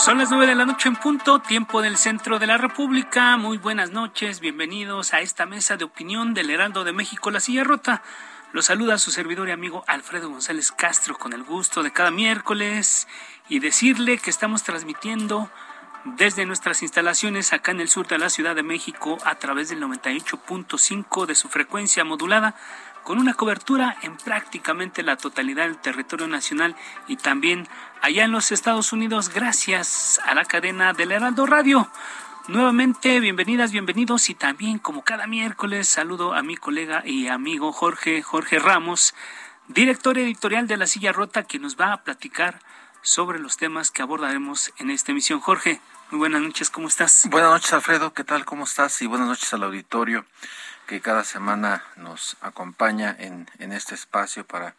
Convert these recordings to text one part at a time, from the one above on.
Son las nueve de la noche en punto, tiempo del centro de la República. Muy buenas noches, bienvenidos a esta mesa de opinión del Heraldo de México, La Silla Rota. Los saluda su servidor y amigo Alfredo González Castro con el gusto de cada miércoles y decirle que estamos transmitiendo desde nuestras instalaciones acá en el sur de la Ciudad de México a través del 98.5 de su frecuencia modulada con una cobertura en prácticamente la totalidad del territorio nacional y también allá en los Estados Unidos gracias a la cadena del Heraldo Radio. Nuevamente, bienvenidas, bienvenidos y también como cada miércoles saludo a mi colega y amigo Jorge, Jorge Ramos, director editorial de La Silla Rota, que nos va a platicar sobre los temas que abordaremos en esta emisión. Jorge, muy buenas noches, ¿cómo estás? Buenas noches, Alfredo, ¿qué tal? ¿Cómo estás? Y buenas noches al auditorio que cada semana nos acompaña en, en este espacio para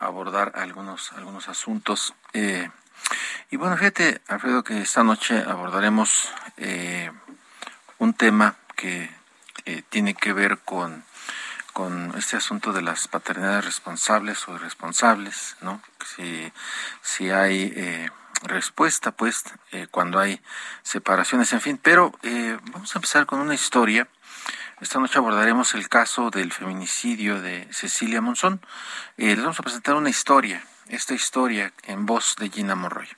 abordar algunos, algunos asuntos. Eh, y bueno, fíjate, Alfredo, que esta noche abordaremos eh, un tema que eh, tiene que ver con, con este asunto de las paternidades responsables o irresponsables, ¿no? Si, si hay respuesta, pues, cuando hay separaciones, en fin. Pero vamos a empezar con una historia esta noche abordaremos el caso del feminicidio de Cecilia Monzón. Eh, les vamos a presentar una historia, esta historia en voz de Gina Monroy.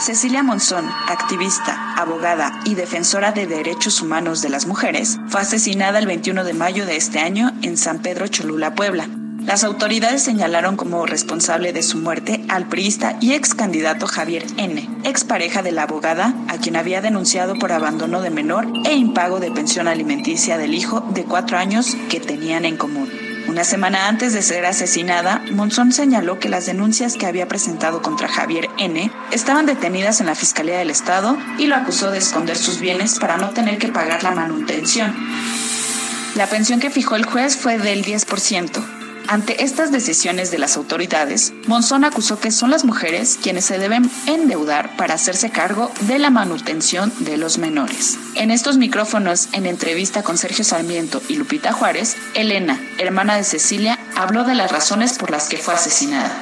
Cecilia Monzón, activista, abogada y defensora de derechos humanos de las mujeres, fue asesinada el 21 de mayo de este año en San Pedro Cholula, Puebla. Las autoridades señalaron como responsable de su muerte al priista y ex candidato Javier N., expareja de la abogada, a quien había denunciado por abandono de menor e impago de pensión alimenticia del hijo de cuatro años que tenían en común. Una semana antes de ser asesinada, Monzón señaló que las denuncias que había presentado contra Javier N. estaban detenidas en la Fiscalía del Estado y lo acusó de esconder sus bienes para no tener que pagar la manutención. La pensión que fijó el juez fue del 10%. Ante estas decisiones de las autoridades, Monzón acusó que son las mujeres quienes se deben endeudar para hacerse cargo de la manutención de los menores. En estos micrófonos, en entrevista con Sergio Sarmiento y Lupita Juárez, Elena, hermana de Cecilia, habló de las razones por las que fue asesinada.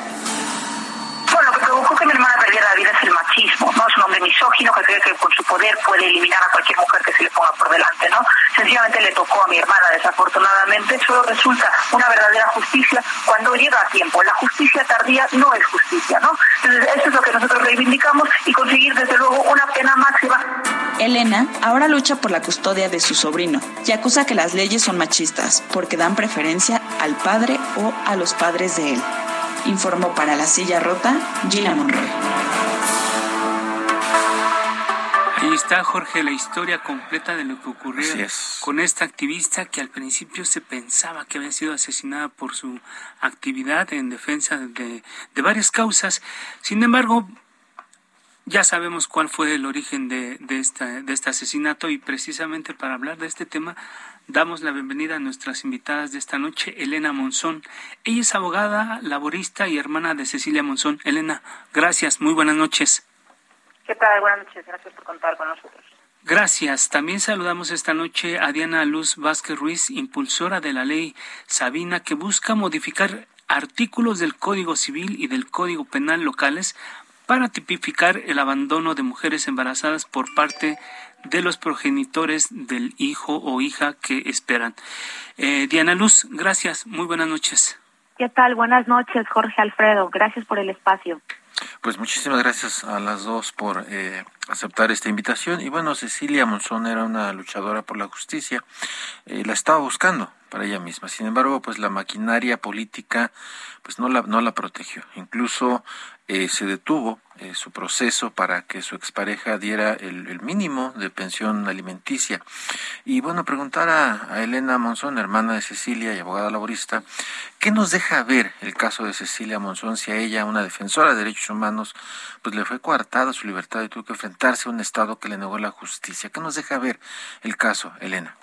Bueno, lo que provocó que mi hermana perdiera la vida es el machismo, ¿no? Es un misógino que cree que con su poder puede eliminar a cualquier mujer que se le ponga por delante, ¿no? Sencillamente le tocó a mi hermana, desafortunadamente. Solo resulta una verdadera justicia cuando llega a tiempo. La justicia tardía no es justicia, ¿no? Entonces, eso es lo que nosotros reivindicamos y conseguir, desde luego, una pena máxima. Elena ahora lucha por la custodia de su sobrino y acusa que las leyes son machistas porque dan preferencia al padre o a los padres de él. Informó para la silla rota Gina Monroy. Está, Jorge, la historia completa de lo que ocurrió con esta activista que al principio se pensaba que había sido asesinada por su actividad en defensa de, de varias causas. Sin embargo, ya sabemos cuál fue el origen de, de, esta, de este asesinato y precisamente para hablar de este tema damos la bienvenida a nuestras invitadas de esta noche, Elena Monzón. Ella es abogada, laborista y hermana de Cecilia Monzón. Elena, gracias, muy buenas noches. ¿Qué tal? Buenas noches, gracias por contar con nosotros. Gracias. También saludamos esta noche a Diana Luz Vázquez Ruiz, impulsora de la ley Sabina, que busca modificar artículos del Código Civil y del Código Penal locales para tipificar el abandono de mujeres embarazadas por parte de los progenitores del hijo o hija que esperan. Eh, Diana Luz, gracias. Muy buenas noches. ¿Qué tal? Buenas noches, Jorge Alfredo. Gracias por el espacio. Pues muchísimas gracias a las dos por eh, aceptar esta invitación. Y bueno, Cecilia Monzón era una luchadora por la justicia. Eh, la estaba buscando para ella misma. Sin embargo, pues la maquinaria política pues no la, no la protegió. Incluso eh, se detuvo eh, su proceso para que su expareja diera el, mínimo de pensión alimenticia. Y bueno, preguntar a, Elena Monzón, hermana de Cecilia y abogada laborista, ¿qué nos deja ver el caso de Cecilia Monzón si a ella, una defensora de derechos humanos, pues le fue coartada su libertad y tuvo que enfrentarse a un Estado que le negó la justicia? ¿Qué nos deja ver el caso, Elena?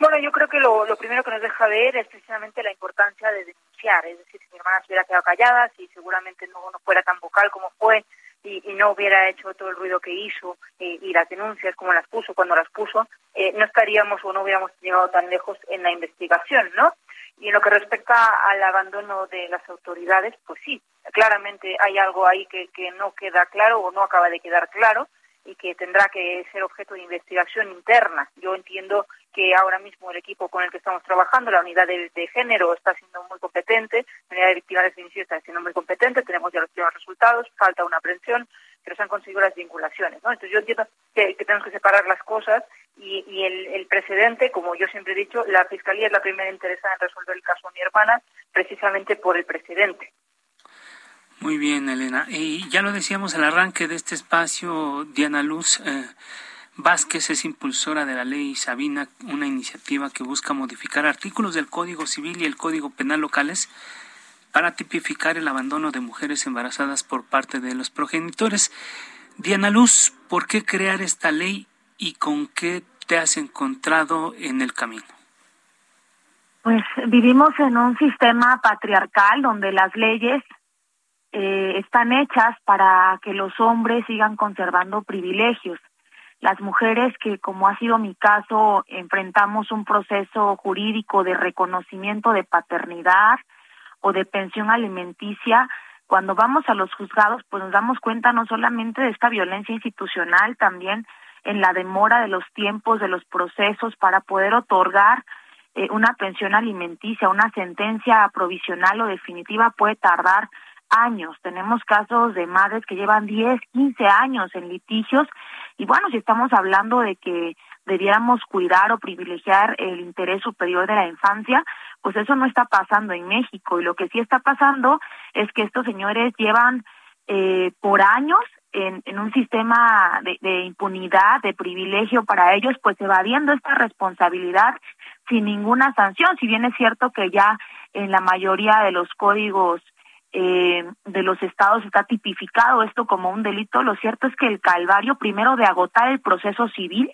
Bueno, yo creo que lo, lo primero que nos deja ver es precisamente la importancia de es decir, si mi hermana se hubiera quedado callada, si seguramente no, fuera tan vocal como fue y, y, no hubiera hecho todo el ruido que hizo eh, y las denuncias como las puso cuando las puso, eh, no estaríamos o no hubiéramos llegado tan lejos en la investigación, ¿no? Y en lo que respecta al abandono de las autoridades, pues sí, claramente hay algo ahí que, que no queda claro o no acaba de quedar claro y que tendrá que ser objeto de investigación interna. Yo entiendo que ahora mismo el equipo con el que estamos trabajando, la unidad de, género, está siendo muy competente, la unidad de víctimas de feminicidio está siendo muy competente, tenemos ya los primeros resultados, falta una aprehensión, pero se han conseguido las vinculaciones. ¿no? Entonces yo entiendo que, que tenemos que separar las cosas y, y el, el, precedente, como yo siempre he dicho, la Fiscalía es la primera interesada en resolver el caso de mi hermana precisamente por el precedente. Muy bien, Elena. Y ya lo decíamos al arranque de este espacio, Diana Luz eh, Vázquez es impulsora de la ley Sabina, una iniciativa que busca modificar artículos del Código Civil y el Código Penal locales para tipificar el abandono de mujeres embarazadas por parte de los progenitores. Diana Luz, ¿por qué crear esta ley y con qué te has encontrado en el camino? Pues vivimos en un sistema patriarcal donde las leyes eh, están hechas para que los hombres sigan conservando privilegios. Las mujeres que, como ha sido mi caso, enfrentamos un proceso jurídico de reconocimiento de paternidad o de pensión alimenticia, cuando vamos a los juzgados, pues nos damos cuenta no solamente de esta violencia institucional, también en la demora de los tiempos, de los procesos para poder otorgar eh, una pensión alimenticia, una sentencia provisional o definitiva puede tardar años. Tenemos casos de madres que llevan 10, 15 años en litigios y bueno, si estamos hablando de que debiéramos cuidar o privilegiar el interés superior de la infancia, pues eso no está pasando en México y lo que sí está pasando es que estos señores llevan eh, por años en, en un sistema de, de impunidad, de privilegio para ellos, pues evadiendo esta responsabilidad sin ninguna sanción, si bien es cierto que ya en la mayoría de los códigos eh, de los estados está tipificado esto como un delito, lo cierto es que el calvario primero de agotar el proceso civil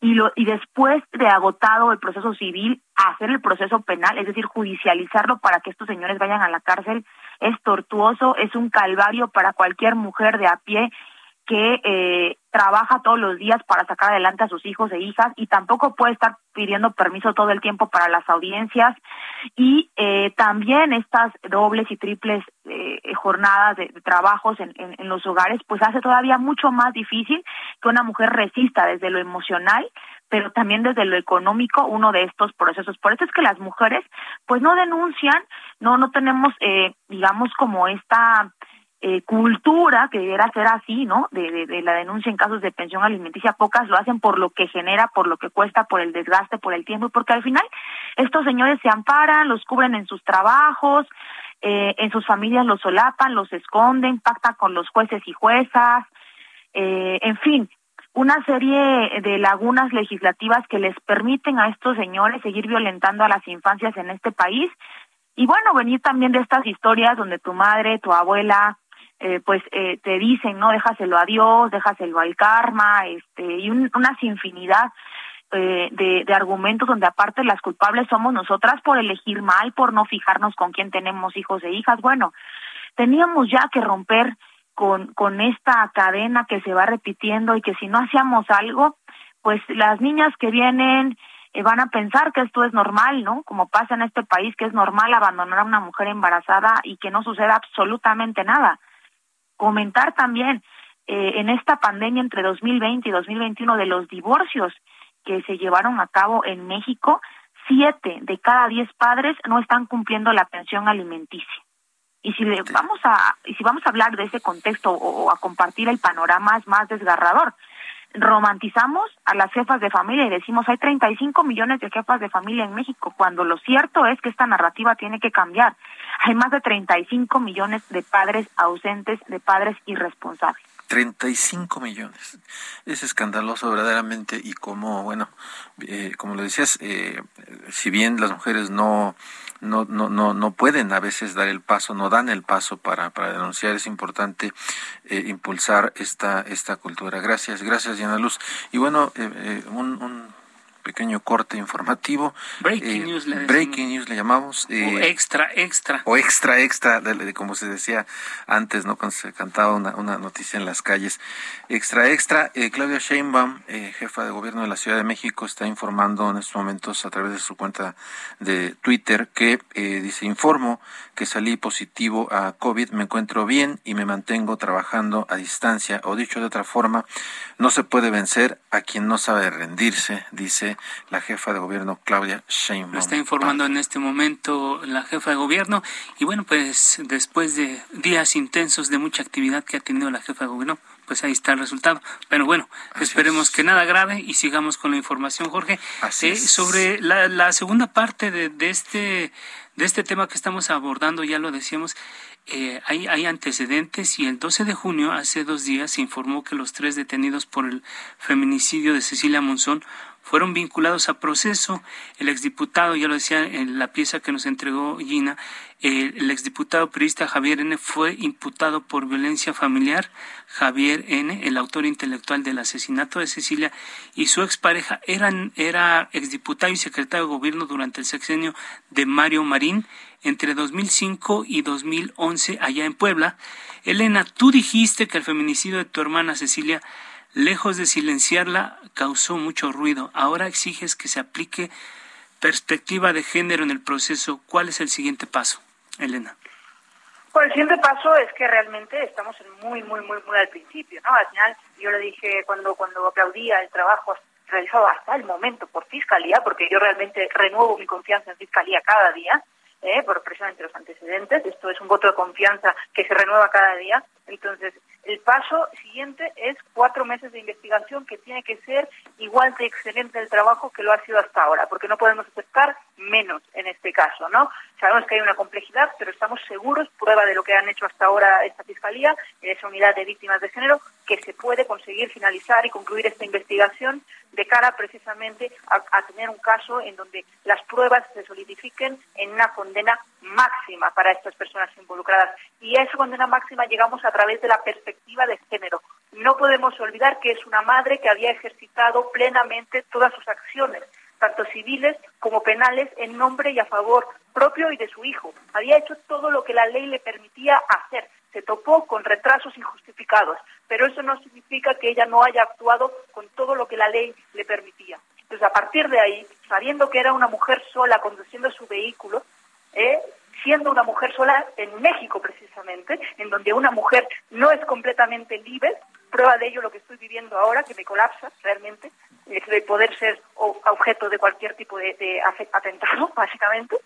y, lo, y después de agotado el proceso civil, hacer el proceso penal, es decir, judicializarlo para que estos señores vayan a la cárcel, es tortuoso, es un calvario para cualquier mujer de a pie que eh, trabaja todos los días para sacar adelante a sus hijos e hijas y tampoco puede estar pidiendo permiso todo el tiempo para las audiencias y eh, también estas dobles y triples eh, jornadas de, trabajos en, en, en, los hogares pues hace todavía mucho más difícil que una mujer resista desde lo emocional pero también desde lo económico uno de estos procesos. Por eso es que las mujeres pues no denuncian no no tenemos eh, digamos como esta eh, cultura que debiera ser así, ¿no? De, de, de, la denuncia en casos de pensión alimenticia, pocas lo hacen por lo que genera, por lo que cuesta, por el desgaste, por el tiempo, porque al final estos señores se amparan, los cubren en sus trabajos, eh, en sus familias los solapan, los esconden, pactan con los jueces y juezas, eh, en fin, una serie de lagunas legislativas que les permiten a estos señores seguir violentando a las infancias en este país. Y bueno, venir también de estas historias donde tu madre, tu abuela, eh, pues eh, te dicen, no, déjaselo a Dios, déjaselo al karma, este, y un, una infinidad eh, de, de argumentos donde aparte las culpables somos nosotras por elegir mal, por no fijarnos con quién tenemos hijos e hijas. Bueno, teníamos ya que romper con, con esta cadena que se va repitiendo y que si no hacíamos algo, pues las niñas que vienen eh, van a pensar que esto es normal, ¿no? Como pasa en este país, que es normal abandonar a una mujer embarazada y que no suceda absolutamente nada comentar también eh, en esta pandemia entre 2020 y 2021 de los divorcios que se llevaron a cabo en México, siete de cada diez padres no están cumpliendo la pensión alimenticia. Y si le vamos a y si vamos a hablar de ese contexto o, o a compartir el panorama es más desgarrador romantizamos a las jefas de familia y decimos hay 35 millones de jefas de familia en México, cuando lo cierto es que esta narrativa tiene que cambiar. Hay más de 35 millones de padres ausentes, de padres irresponsables. 35 millones. Es escandaloso verdaderamente y como, bueno, eh, como lo decías, eh, si bien las mujeres no no, no, no, no pueden a veces dar el paso, no dan el paso para, para denunciar. Es importante eh, impulsar esta, esta cultura. Gracias, gracias, Diana Luz. Y bueno, eh, eh, un, un pequeño corte informativo. Breaking news le Breaking news le llamamos. o extra, extra. O extra, extra, de, como se decía antes, ¿no? Cuando se cantaba una, una noticia en las calles. Extra, extra. Claudia Sheinbaum, jefa de gobierno de la Ciudad de México, está informando en estos momentos a través de su cuenta de Twitter que dice, informo que salí positivo a COVID, me encuentro bien y me mantengo trabajando a distancia, o dicho de otra forma, no se puede vencer a quien no sabe rendirse, dice la jefa de gobierno Claudia Sheinbaum. Lo está informando en este momento la jefa de gobierno y bueno, pues después de días intensos de mucha actividad que ha tenido la jefa de gobierno, pues ahí está el resultado. Pero bueno, esperemos que nada grave y sigamos con la información, Jorge. Eh, sobre la, segunda parte de, de, este de este tema que estamos abordando, ya lo decíamos, eh, hay, hay, antecedentes y el 12 de junio, hace dos días, se informó que los tres detenidos por el feminicidio de Cecilia Monzón fueron vinculados a proceso. El exdiputado, ya lo decía en la pieza que nos entregó Gina, el exdiputado periodista Javier N. fue imputado por violencia familiar. Javier N., el autor intelectual del asesinato de Cecilia, y su expareja eran, era exdiputado y secretario de gobierno durante el sexenio de Mario Marín entre 2005 y 2011 allá en Puebla. Elena, tú dijiste que el feminicidio de tu hermana Cecilia lejos de silenciarla, causó mucho ruido. Ahora exiges que se aplique perspectiva de género en el proceso. ¿Cuál es el siguiente paso, Elena? Pues el siguiente paso es que realmente estamos en muy, muy, muy, muy al principio, ¿no? Al final, yo le dije cuando, cuando aplaudía el trabajo realizado hasta el momento por Fiscalía, porque yo realmente renuevo mi confianza en Fiscalía cada día, ¿eh? por precisamente los antecedentes, esto es un voto de confianza que se renueva cada día, entonces el paso siguiente es cuatro meses de investigación que tiene que ser igual de excelente el trabajo que lo ha sido hasta ahora, porque no podemos aceptar menos en este caso, ¿no? Sabemos que hay una complejidad, pero estamos seguros, prueba de lo que han hecho hasta ahora esta Fiscalía, esa unidad de víctimas de género, que se puede conseguir finalizar y concluir esta investigación de cara precisamente a, tener un caso en donde las pruebas se solidifiquen en una condena máxima para estas personas involucradas. Y a esa condena máxima llegamos a través de la perspectiva de género. No podemos olvidar que es una madre que había ejercitado plenamente todas sus acciones tanto civiles como penales, en nombre y a favor propio y de su hijo. Había hecho todo lo que la ley le permitía hacer. Se topó con retrasos injustificados, pero eso no significa que ella no haya actuado con todo lo que la ley le permitía. Entonces, a partir de ahí, sabiendo que era una mujer sola conduciendo su vehículo, eh, siendo una mujer sola en México precisamente, en donde una mujer no es completamente libre, prueba de ello lo que estoy viviendo ahora, que me colapsa realmente, de poder ser objeto de cualquier tipo de, atentado, básicamente.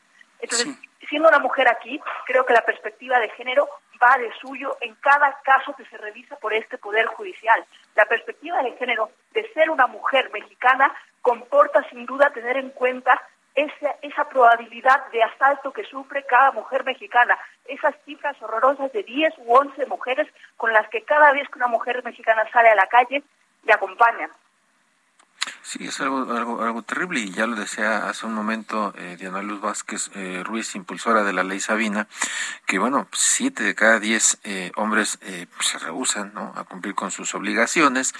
Entonces, siendo una mujer aquí, creo que la perspectiva de género va de suyo en cada caso que se revisa por este Poder Judicial. La perspectiva de género de ser una mujer mexicana comporta sin duda tener en cuenta esa, esa probabilidad de asalto que sufre cada mujer mexicana, esas cifras horrorosas de 10 u 11 mujeres con las que cada vez que una mujer mexicana sale a la calle le acompañan. Sí, es algo, algo, algo terrible y ya lo decía hace un momento eh, Diana Luz Vázquez eh, Ruiz, impulsora de la ley Sabina, que bueno, siete de cada diez eh, hombres eh, pues, se rehusan ¿no? a cumplir con sus obligaciones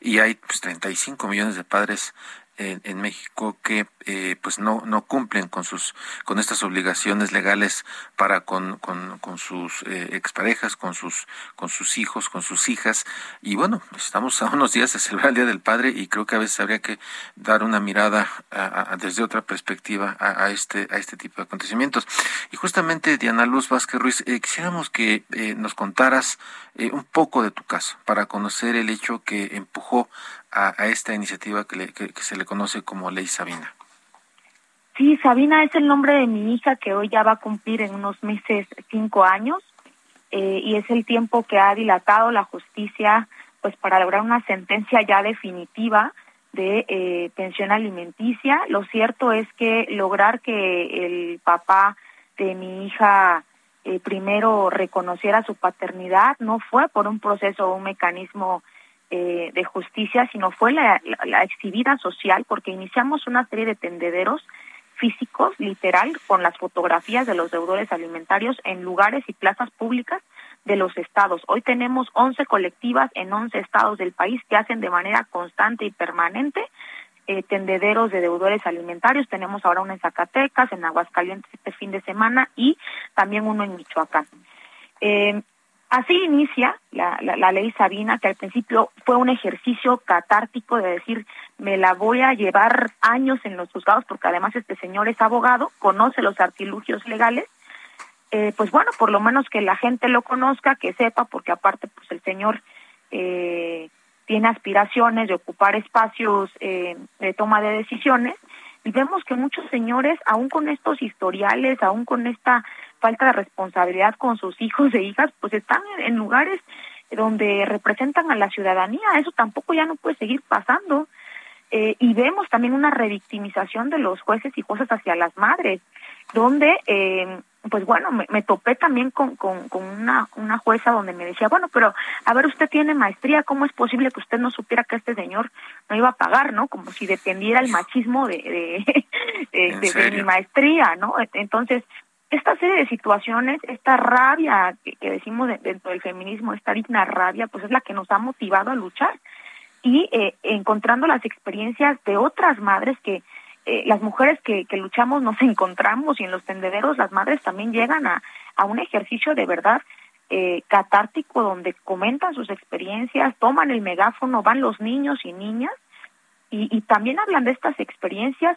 y hay pues, 35 millones de padres en, México que eh, pues no no cumplen con sus con estas obligaciones legales para con, con, con sus eh, exparejas con sus con sus hijos con sus hijas y bueno estamos a unos días de celebrar el día del padre y creo que a veces habría que dar una mirada desde otra perspectiva a, este a este tipo de acontecimientos y justamente Diana Luz Vázquez Ruiz eh, quisiéramos que nos contaras un poco de tu caso para conocer el hecho que empujó a, esta iniciativa que, se le conoce como Ley Sabina. Sí, Sabina es el nombre de mi hija que hoy ya va a cumplir en unos meses cinco años eh, y es el tiempo que ha dilatado la justicia pues para lograr una sentencia ya definitiva de eh, pensión alimenticia. Lo cierto es que lograr que el papá de mi hija eh, primero reconociera su paternidad no fue por un proceso o un mecanismo eh, de justicia, sino fue la, la, exhibida social, porque iniciamos una serie de tendederos físicos, literal, con las fotografías de los deudores alimentarios en lugares y plazas públicas de los estados. Hoy tenemos 11 colectivas en 11 estados del país que hacen de manera constante y permanente eh, tendederos de deudores alimentarios. Tenemos ahora uno en Zacatecas, en Aguascalientes este fin de semana y también uno en Michoacán. Eh, así inicia la, la, ley Sabina, que al principio fue un ejercicio catártico de decir, me la voy a llevar años en los juzgados, porque además este señor es abogado, conoce los artilugios legales, eh, pues bueno, por lo menos que la gente lo conozca, que sepa, porque aparte pues el señor eh, tiene aspiraciones de ocupar espacios eh, de toma de decisiones y vemos que muchos señores, aún con estos historiales, aún con esta falta de responsabilidad con sus hijos e hijas, pues están en lugares donde representan a la ciudadanía. Eso tampoco ya no puede seguir pasando. Eh, y vemos también una revictimización de los jueces y jueces hacia las madres, donde eh, pues bueno, me, me topé también con, con, con, una, una jueza donde me decía, bueno, pero a ver, usted tiene maestría, ¿cómo es posible que usted no supiera que este señor no iba a pagar, ¿no? Como si dependiera el machismo de, de, de, mi maestría, ¿no? Entonces, esta serie de situaciones, esta rabia que, que decimos dentro del feminismo, esta digna rabia, pues es la que nos ha motivado a luchar y eh, encontrando las experiencias de otras madres que eh, las mujeres que, que luchamos nos encontramos y en los tendederos las madres también llegan a, a un ejercicio de verdad eh, catártico donde comentan sus experiencias, toman el megáfono, van los niños y niñas y, y también hablan de estas experiencias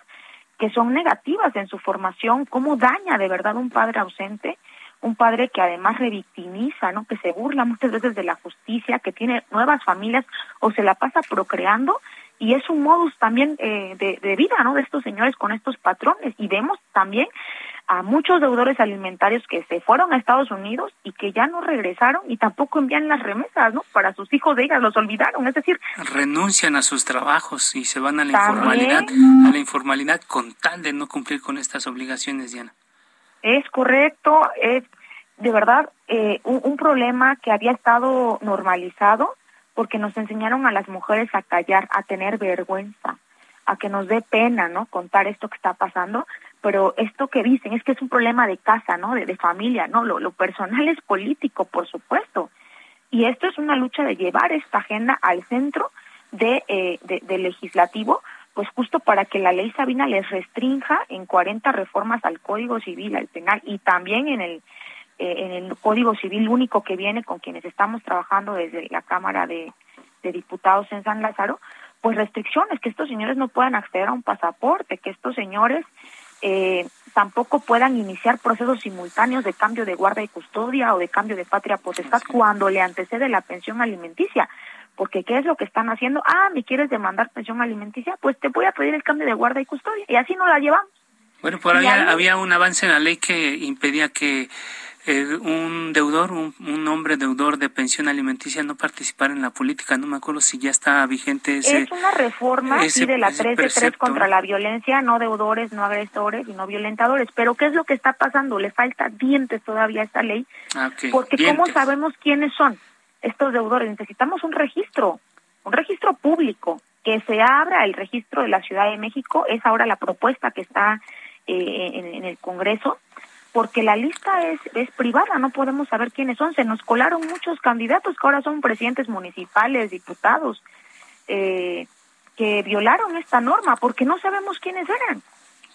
que son negativas en su formación, cómo daña de verdad un padre ausente, un padre que además revictimiza, ¿no? que se burla muchas veces de la justicia, que tiene nuevas familias o se la pasa procreando y es un modus también eh, de, de, vida, ¿no? De estos señores con estos patrones y vemos también a muchos deudores alimentarios que se fueron a Estados Unidos y que ya no regresaron y tampoco envían las remesas, ¿no? Para sus hijos de ellas los olvidaron, es decir, renuncian a sus trabajos y se van a la informalidad, a la informalidad con tal de no cumplir con estas obligaciones, Diana. Es correcto, es de verdad eh, un, un problema que había estado normalizado porque nos enseñaron a las mujeres a callar, a tener vergüenza, a que nos dé pena, ¿no? Contar esto que está pasando, pero esto que dicen es que es un problema de casa, ¿no? De, de familia, ¿no? Lo, lo personal es político, por supuesto. Y esto es una lucha de llevar esta agenda al centro de, eh, de, de legislativo, pues justo para que la ley Sabina les restrinja en 40 reformas al Código Civil, al penal y también en el eh, en el Código Civil único que viene con quienes estamos trabajando desde la Cámara de, de Diputados en San Lázaro, pues restricciones, que estos señores no puedan acceder a un pasaporte, que estos señores eh, tampoco puedan iniciar procesos simultáneos de cambio de guarda y custodia o de cambio de patria potestad sí. cuando le antecede la pensión alimenticia. Porque ¿qué es lo que están haciendo? Ah, ¿me quieres demandar pensión alimenticia? Pues te voy a pedir el cambio de guarda y custodia. Y así no la llevamos. Bueno, por ahí había un avance en la ley que impedía que eh, un deudor, un, un, hombre deudor de pensión alimenticia no participar en la política. No me acuerdo si ya está vigente ese. Es una reforma ese, sí, de la 3 de 3 contra la violencia, no deudores, no agresores y no violentadores. Pero ¿qué es lo que está pasando? Le falta dientes todavía a esta ley. Ah, okay. Porque dientes. ¿cómo sabemos quiénes son estos deudores? Necesitamos un registro, un registro público. Que se abra el registro de la Ciudad de México es ahora la propuesta que está eh, en, en el Congreso porque la lista es, es privada, no podemos saber quiénes son. Se nos colaron muchos candidatos que ahora son presidentes municipales, diputados, eh, que violaron esta norma porque no sabemos quiénes eran.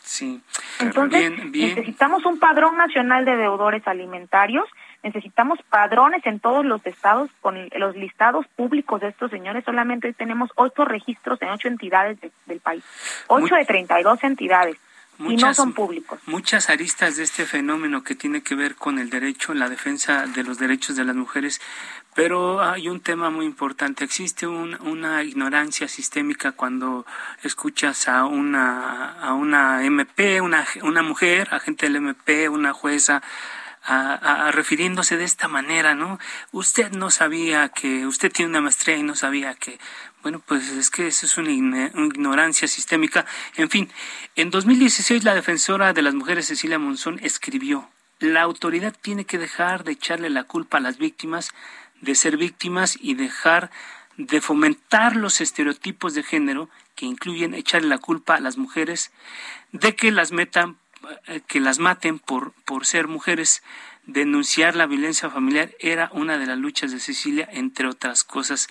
Sí. Entonces, bien, bien. necesitamos un padrón nacional de deudores alimentarios, necesitamos padrones en todos los estados con los listados públicos de estos señores. Solamente tenemos ocho registros en ocho entidades de, del país, ocho Muy... de treinta y dos entidades muchas, y no son públicos. Muchas aristas de este fenómeno que tiene que ver con el derecho, la defensa de los derechos de las mujeres, pero hay un tema muy importante. Existe un, una ignorancia sistémica cuando escuchas a una, a una MP, una, una mujer, agente del MP, una jueza, a, a, refiriéndose de esta manera, ¿no? Usted no sabía que, usted tiene una maestría y no sabía que, bueno, pues es que eso es una ignorancia sistémica. En fin, en 2016 la defensora de las mujeres Cecilia Monzón escribió, la autoridad tiene que dejar de echarle la culpa a las víctimas de ser víctimas y dejar de fomentar los estereotipos de género que incluyen echarle la culpa a las mujeres de que las metan eh, que las maten por, por ser mujeres, denunciar la violencia familiar era una de las luchas de Cecilia, entre otras cosas.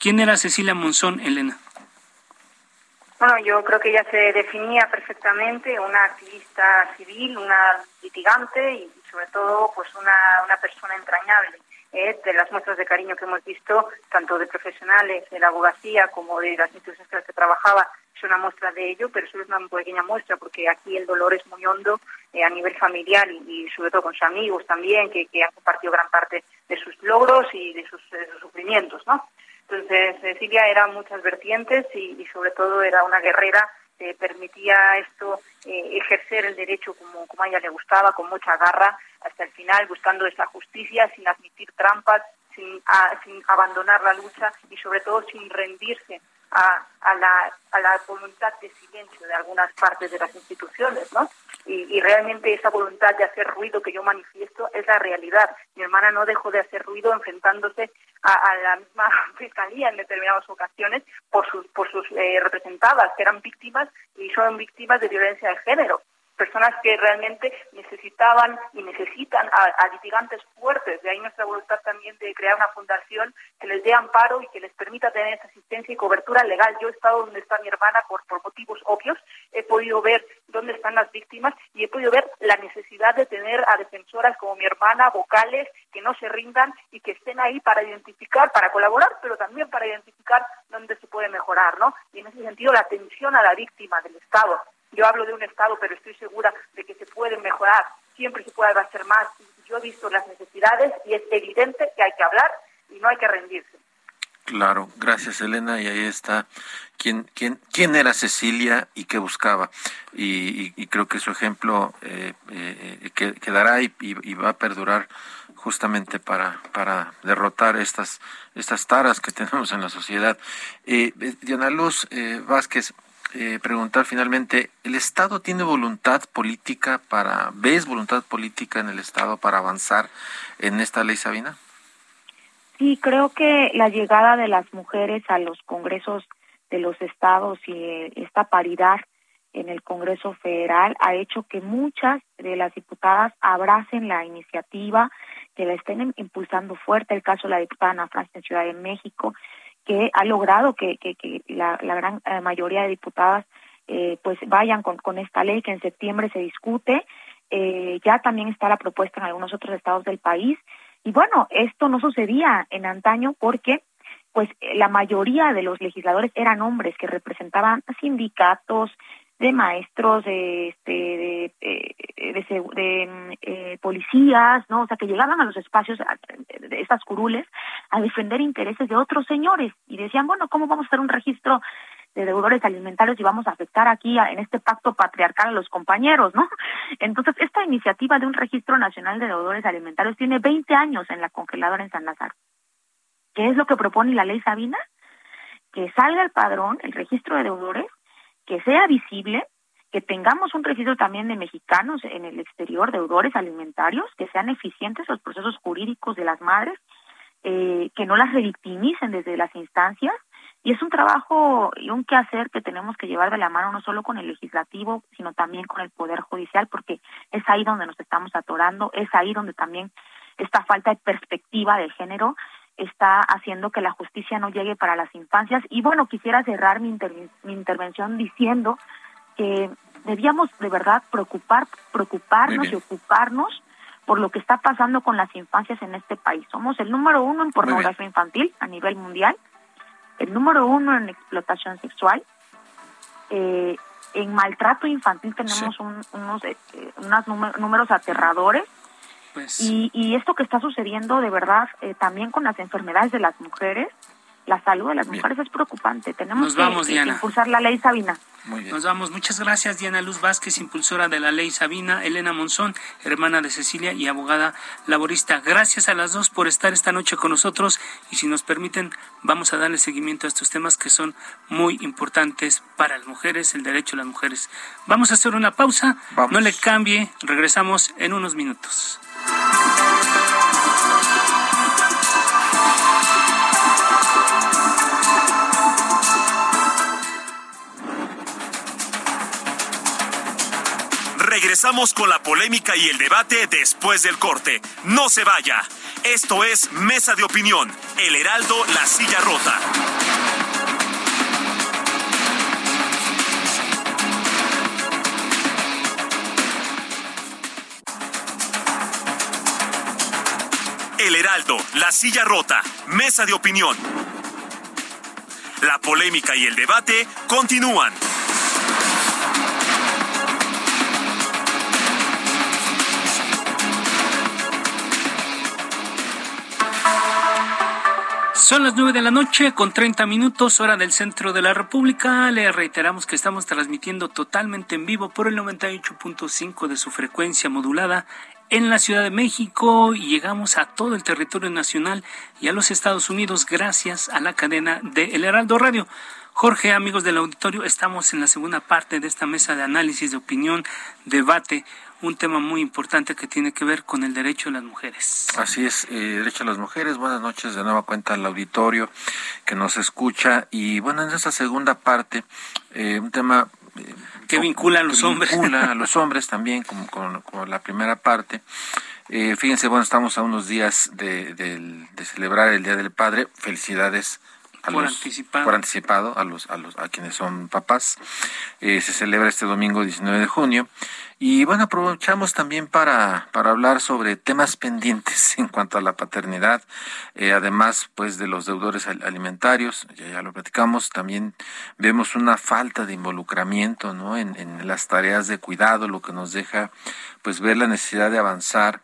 ¿Quién era Cecilia Monzón, Elena? Bueno, yo creo que ella se definía perfectamente, una activista civil, una litigante y sobre todo pues una, una persona entrañable. ¿eh? de las muestras de cariño que hemos visto, tanto de profesionales de la abogacía como de las instituciones en las que trabajaba, es una muestra de ello, pero solo es una pequeña muestra porque aquí el dolor es muy hondo eh, a nivel familiar y, sobre todo con sus amigos también, que, han compartido gran parte de sus logros y de sus sufrimientos, ¿no? Entonces, Cecilia era muchas vertientes y, sobre todo era una guerrera que permitía esto eh, ejercer el derecho como, a ella le gustaba, con mucha garra, hasta el final, buscando esa justicia, sin admitir trampas, sin, abandonar la lucha y sobre todo sin rendirse a, la, voluntad de silencio de algunas partes de las instituciones, ¿no? Y, realmente esa voluntad de hacer ruido que yo manifiesto es la realidad. Mi hermana no dejó de hacer ruido enfrentándose a, a la misma fiscalía en determinadas ocasiones por sus, por sus eh, representadas, que eran víctimas y son víctimas de violencia de género personas que realmente necesitaban y necesitan a, litigantes fuertes. De ahí nuestra voluntad también de crear una fundación que les dé amparo y que les permita tener esa asistencia y cobertura legal. Yo he estado donde está mi hermana por, por motivos obvios, he podido ver dónde están las víctimas y he podido ver la necesidad de tener a defensoras como mi hermana, vocales, que no se rindan y que estén ahí para identificar, para colaborar, pero también para identificar dónde se puede mejorar, ¿no? Y en ese sentido la atención a la víctima del Estado, yo hablo de un Estado, pero estoy segura de que se puede mejorar, siempre se puede hacer más. Yo he visto las necesidades y es evidente que hay que hablar y no hay que rendirse. Claro, gracias Elena. Y ahí está quién, quién, quién era Cecilia y qué buscaba. Y, creo que su ejemplo eh, eh, quedará y, va a perdurar justamente para, para derrotar estas, estas taras que tenemos en la sociedad. Eh, Diana Luz eh, Vázquez, eh, preguntar finalmente, ¿el Estado tiene voluntad política para, ves voluntad política en el Estado para avanzar en esta ley Sabina? Sí, creo que la llegada de las mujeres a los congresos de los estados y eh, esta paridad en el Congreso Federal ha hecho que muchas de las diputadas abracen la iniciativa, que la estén impulsando fuerte, el caso de la diputada Ana Francia en Ciudad de México, que ha logrado que, la, gran eh, mayoría de diputadas eh, pues vayan con, con esta ley que en septiembre se discute. Eh, ya también está la propuesta en algunos otros estados del país. Y bueno, esto no sucedía en antaño porque pues la mayoría de los legisladores eran hombres que representaban sindicatos, de maestros, de, este, de, de, de eh, policías, ¿no? O sea, que llegaban a los espacios de estas curules a defender intereses de otros señores y decían, bueno, ¿cómo vamos a hacer un registro de deudores alimentarios y vamos a afectar aquí en este pacto patriarcal a los compañeros, ¿no? Entonces, esta iniciativa de un registro nacional de deudores alimentarios tiene 20 años en la congeladora en San Lázaro. ¿Qué es lo que propone la ley Sabina? Que salga el padrón, el registro de deudores, que sea visible, que tengamos un registro también de mexicanos en el exterior, deudores alimentarios, que sean eficientes los procesos jurídicos de las madres, eh, que no las revictimicen desde las instancias. Y es un trabajo y un quehacer que tenemos que llevar de la mano no solo con el legislativo, sino también con el Poder Judicial, porque es ahí donde nos estamos atorando, es ahí donde también esta falta de perspectiva de género está haciendo que la justicia no llegue para las infancias. Y bueno, quisiera cerrar mi, mi intervención diciendo que debíamos de verdad preocupar, preocuparnos y ocuparnos por lo que está pasando con las infancias en este país. Somos el número uno en pornografía infantil a nivel mundial, el número uno en explotación sexual, eh, en maltrato infantil tenemos unos, eh, unos números aterradores pues y, y esto que está sucediendo de verdad eh, también con las enfermedades de las mujeres, la salud de las mujeres es preocupante. Tenemos que, impulsar la ley Sabina. Nos vamos. Muchas gracias, Diana Luz Vázquez, impulsora de la ley Sabina, Elena Monzón, hermana de Cecilia y abogada laborista. Gracias a las dos por estar esta noche con nosotros y si nos permiten, vamos a darle seguimiento a estos temas que son muy importantes para las mujeres, el derecho de las mujeres. Vamos a hacer una pausa, no le cambie, regresamos en unos minutos. Regresamos con la polémica y el debate después del corte. No se vaya. Esto es Mesa de Opinión, El Heraldo, La Silla Rota. El Heraldo, La Silla Rota, Mesa de Opinión. La polémica y el debate continúan. Son las nueve de la noche con 30 minutos hora del centro de la República. Le reiteramos que estamos transmitiendo totalmente en vivo por el 98.5 de su frecuencia modulada en la Ciudad de México y llegamos a todo el territorio nacional y a los Estados Unidos gracias a la cadena de El Heraldo Radio. Jorge, amigos del auditorio, estamos en la segunda parte de esta mesa de análisis, de opinión, debate un tema muy importante que tiene que ver con el derecho de las mujeres. Así es, eh, derecho de las mujeres. Buenas noches de nueva cuenta al auditorio que nos escucha. Y bueno, en esta segunda parte, eh, un tema... Eh, que vincula a los hombres. Vincula a los hombres también, como con, la primera parte. fíjense, bueno, estamos a unos días de, de celebrar el Día del Padre. Felicidades por, anticipado. por anticipado a los a los a quienes son papás se celebra este domingo 19 de junio y bueno, aprovechamos también para, para hablar sobre temas pendientes en cuanto a la paternidad, eh, además pues de los deudores alimentarios, ya, ya lo platicamos, también vemos una falta de involucramiento ¿no? en, en las tareas de cuidado, lo que nos deja pues ver la necesidad de avanzar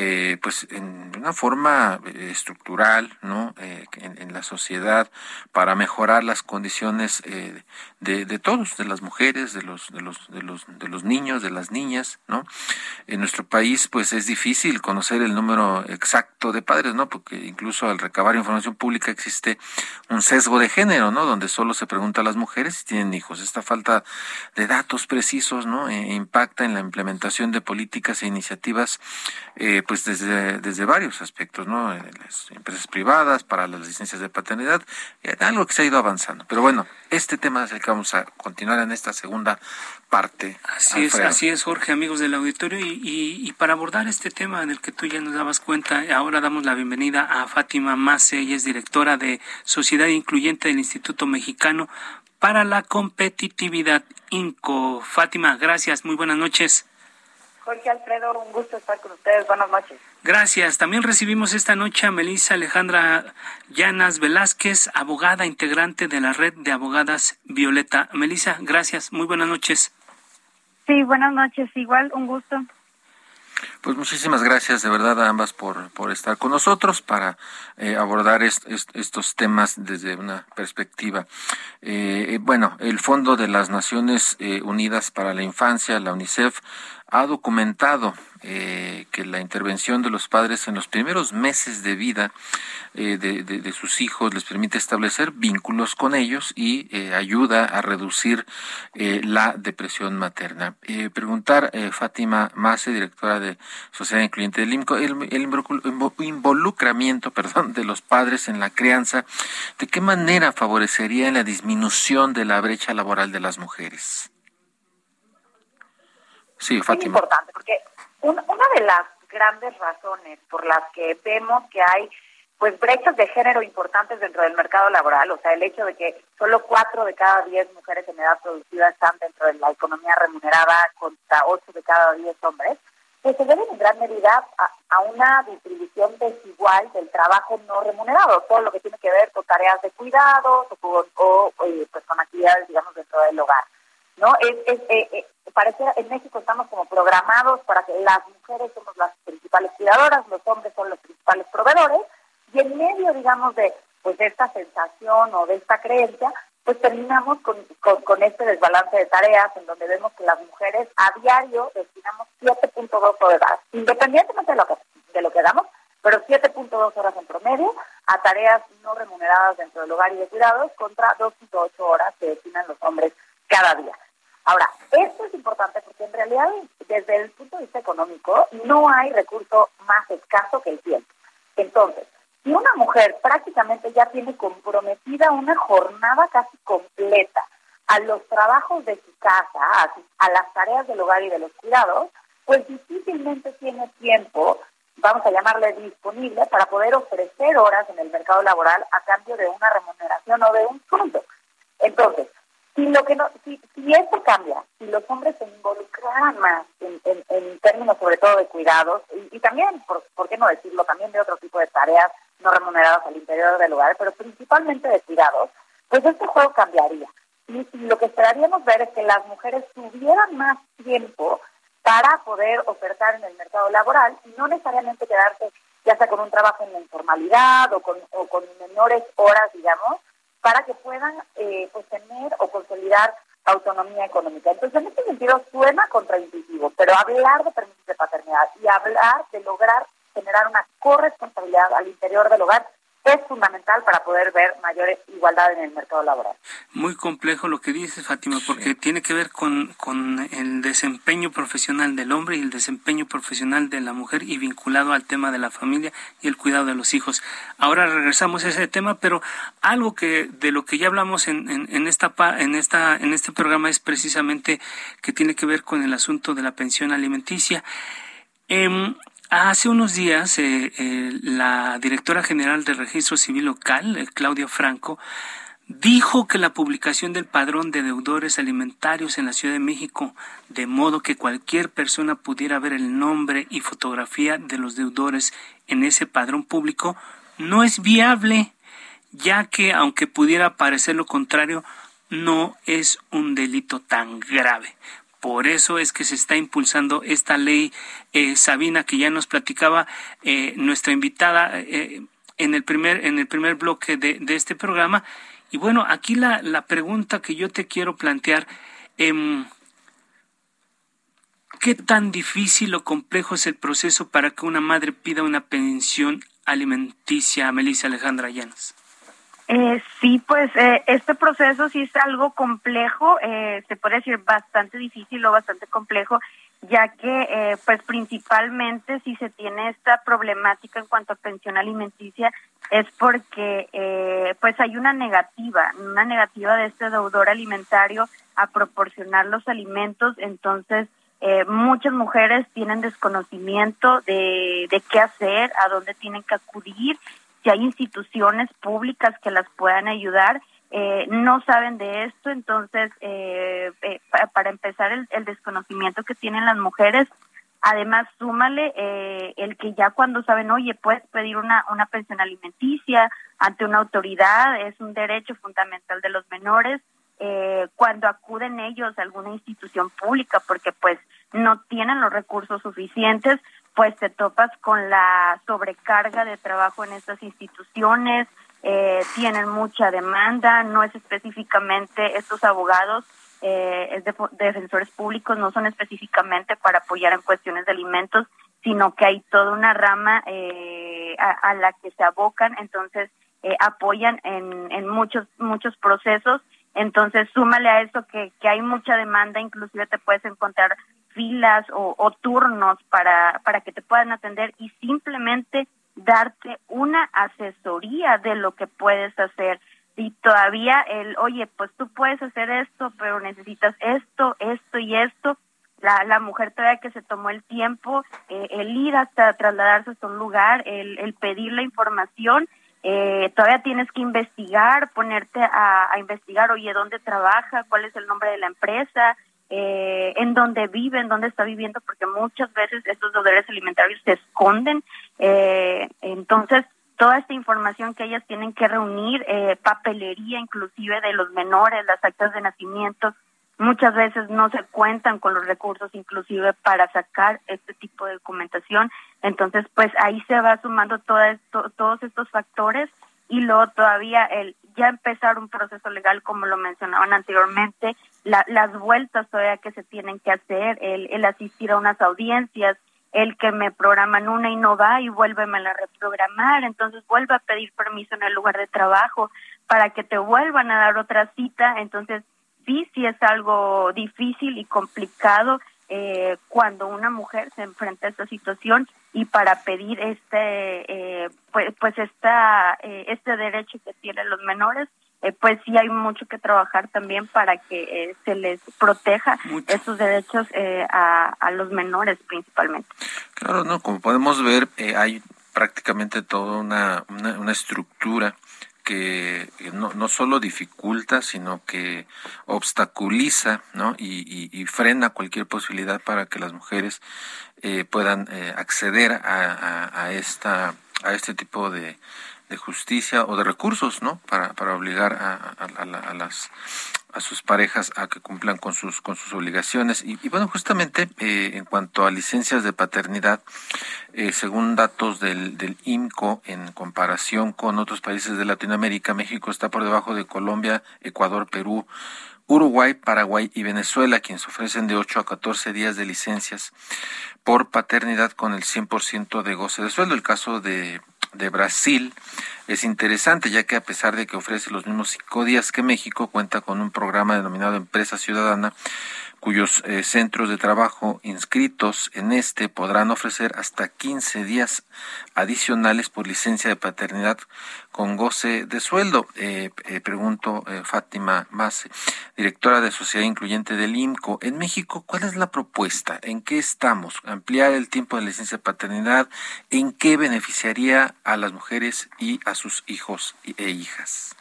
eh, pues en una forma eh, estructural no eh, en, la sociedad para mejorar las condiciones de, de, todos de las mujeres de los de los de los de los niños de las niñas no en nuestro país pues es difícil conocer el número exacto de padres no porque incluso al recabar información pública existe un sesgo de género no donde solo se pregunta a las mujeres si tienen hijos. Esta falta de datos precisos no impacta en la implementación de políticas e iniciativas eh, pues desde, desde varios aspectos, ¿no? Las empresas privadas, para las licencias de paternidad, eh, algo que se ha ido avanzando. Pero bueno, este tema es el que vamos a continuar en esta segunda parte. Así es, así es, Jorge, amigos del auditorio. Y, y, para abordar este tema del que tú ya nos dabas cuenta, ahora damos la bienvenida a Fátima Mace, ella es directora de Sociedad Incluyente del Instituto Mexicano para la Competitividad INCO. Fátima, gracias, muy buenas noches. Jorge Alfredo, un gusto estar con ustedes. Buenas noches. Gracias. También recibimos esta noche a Melissa Alejandra Llanas Velázquez, abogada integrante de la red de abogadas Violeta. Melissa, gracias. Muy buenas noches. Sí, buenas noches. Igual, un gusto. Pues muchísimas gracias de verdad a ambas por, por estar con nosotros para eh, abordar estos temas desde una perspectiva. Eh, eh, bueno, el Fondo de las Naciones Unidas para la Infancia, la UNICEF, ha documentado eh, que la intervención de los padres en los primeros meses de vida eh, de, sus hijos les permite establecer vínculos con ellos y eh, ayuda a reducir la depresión materna. preguntar, Fátima Mase, directora de Sociedad Incluyente del IMCO, el, el involucramiento perdón, de los padres en la crianza, ¿de qué manera favorecería la disminución de la brecha laboral de las mujeres? Sí, Es importante porque una de las grandes razones por las que vemos que hay pues brechas de género importantes dentro del mercado laboral, o sea, el hecho de que solo cuatro de cada diez mujeres en edad productiva están dentro de la economía remunerada contra ocho de cada diez hombres, pues se debe en gran medida a, una distribución desigual del trabajo no remunerado, todo lo que tiene que ver con tareas de cuidados o, con, o, eh, pues con actividades, digamos, dentro del hogar. ¿no? Es, es, eh, eh, parece en México estamos como programados para que las mujeres somos las principales cuidadoras, los hombres son los principales proveedores, y en medio, digamos, de pues de esta sensación o de esta creencia, pues terminamos con, con, este desbalance de tareas en donde vemos que las mujeres a diario destinamos 7.2 horas, independientemente de lo que, de lo que damos, pero 7.2 horas en promedio a tareas no remuneradas dentro del hogar y de cuidados contra 2.8 horas que destinan los hombres cada día. Ahora, esto es importante porque en realidad desde el punto de vista económico no hay recurso más escaso que el tiempo. Entonces, si una mujer prácticamente ya tiene comprometida una jornada casi completa a los trabajos de su casa, a, las tareas del hogar y de los cuidados, pues difícilmente tiene tiempo, vamos a llamarle disponible, para poder ofrecer horas en el mercado laboral a cambio de una remuneración o de un sueldo. Entonces, si lo que no, si, si esto cambia, si los hombres se involucraran más en, en, términos sobre todo de cuidados y, también, por, por, qué no decirlo, también de otro tipo de tareas no remuneradas al interior del hogar, pero principalmente de cuidados, pues este juego cambiaría. Y, lo que esperaríamos ver es que las mujeres tuvieran más tiempo para poder ofertar en el mercado laboral y no necesariamente quedarse ya sea con un trabajo en la informalidad o con, o con menores horas, digamos, para que puedan eh, pues tener o consolidar autonomía económica. Entonces, en este sentido suena contraintuitivo, pero hablar de permisos de paternidad y hablar de lograr generar una corresponsabilidad al interior del hogar es fundamental para poder ver mayor igualdad en el mercado laboral. Muy complejo lo que dices, Fátima, porque tiene que ver con, con el desempeño profesional del hombre y el desempeño profesional de la mujer y vinculado al tema de la familia y el cuidado de los hijos. Ahora regresamos a ese tema, pero algo que de lo que ya hablamos en, en, esta en esta en este programa es precisamente que tiene que ver con el asunto de la pensión alimenticia. Eh, Hace unos días, eh, eh, la directora general del Registro Civil Local, eh, Claudia Franco, dijo que la publicación del padrón de deudores alimentarios en la Ciudad de México, de modo que cualquier persona pudiera ver el nombre y fotografía de los deudores en ese padrón público, no es viable, ya que, aunque pudiera parecer lo contrario, no es un delito tan grave. Por eso es que se está impulsando esta ley, eh, Sabina, que ya nos platicaba eh, nuestra invitada eh, en, el primer, en el primer bloque de, este programa. Y bueno, aquí la, la, pregunta que yo te quiero plantear, em, ¿qué tan difícil o complejo es el proceso para que una madre pida una pensión alimenticia, Melissa Alejandra Llanos? Eh, sí, pues eh, este proceso sí es algo complejo, eh, se puede decir bastante difícil o bastante complejo, ya que eh, pues principalmente si se tiene esta problemática en cuanto a pensión alimenticia es porque eh, pues hay una negativa, una negativa de este deudor alimentario a proporcionar los alimentos, entonces eh, muchas mujeres tienen desconocimiento de, de qué hacer, a dónde tienen que acudir si hay instituciones públicas que las puedan ayudar, eh, no saben de esto, entonces, eh, eh, para empezar, el, desconocimiento que tienen las mujeres, además, súmale el que ya cuando saben, oye, puedes pedir una, una pensión alimenticia ante una autoridad, es un derecho fundamental de los menores, cuando acuden ellos a alguna institución pública, porque pues no tienen los recursos suficientes, pues te topas con la sobrecarga de trabajo en estas instituciones, eh, tienen mucha demanda, no es específicamente estos abogados, eh, defensores públicos, no son específicamente para apoyar en cuestiones de alimentos, sino que hay toda una rama eh, a, la que se abocan, entonces eh, apoyan en, en muchos muchos procesos. Entonces, súmale a eso que, que hay mucha demanda, inclusive te puedes encontrar filas o, turnos para, para que te puedan atender y simplemente darte una asesoría de lo que puedes hacer. Y todavía el, oye, pues tú puedes hacer esto, pero necesitas esto, esto y esto. La, la mujer todavía que se tomó el tiempo, eh, el ir hasta trasladarse hasta un lugar, el, el pedir la información, eh, todavía tienes que investigar, ponerte a, a investigar, oye, ¿dónde trabaja? ¿Cuál es el nombre de la empresa? Eh, en dónde vive, en dónde está viviendo, porque muchas veces estos deudores alimentarios se esconden. Eh, entonces, toda esta información que ellas tienen que reunir, eh, papelería inclusive de los menores, las actas de nacimiento, muchas veces no se cuentan con los recursos inclusive para sacar este tipo de documentación. Entonces, pues ahí se va sumando todo esto, todos estos factores y luego todavía el ya empezar un proceso legal como lo mencionaban anteriormente, las vueltas todavía que se tienen que hacer, el, el asistir a unas audiencias, el que me programan una y no va y vuélveme a reprogramar, entonces vuelve a pedir permiso en el lugar de trabajo para que te vuelvan a dar otra cita, entonces sí, sí es algo difícil y complicado eh, cuando una mujer se enfrenta a esta situación y para pedir este eh, pues pues esta eh, este derecho que tienen los menores eh, pues sí hay mucho que trabajar también para que se les proteja esos derechos a, a los menores principalmente. Claro no como podemos ver hay prácticamente toda una, una, una estructura que no, no solo dificulta, sino que obstaculiza ¿no? y, frena cualquier posibilidad para que las mujeres eh, puedan eh, acceder a, a, esta, a este tipo de, de justicia o de recursos, ¿no? Para, para obligar a, a, las a sus parejas a que cumplan con sus con sus obligaciones y, bueno justamente eh, en cuanto a licencias de paternidad eh, según datos del, del IMCO en comparación con otros países de Latinoamérica México está por debajo de Colombia Ecuador Perú Uruguay, Paraguay y Venezuela, quienes ofrecen de 8 a 14 días de licencias por paternidad con el 100% de goce de sueldo. El caso de de Brasil. Es interesante, ya que a pesar de que ofrece los mismos cinco días que México, cuenta con un programa denominado Empresa Ciudadana, cuyos eh, centros de trabajo inscritos en este podrán ofrecer hasta 15 días adicionales por licencia de paternidad con goce de sueldo. Eh, eh, pregunto, Fátima Mase, directora de Sociedad Incluyente del IMCO. En México, ¿cuál es la propuesta? ¿En qué estamos? ¿Ampliar el tiempo de licencia de paternidad? ¿En qué beneficiaría a las mujeres y a sus hijos e hijas?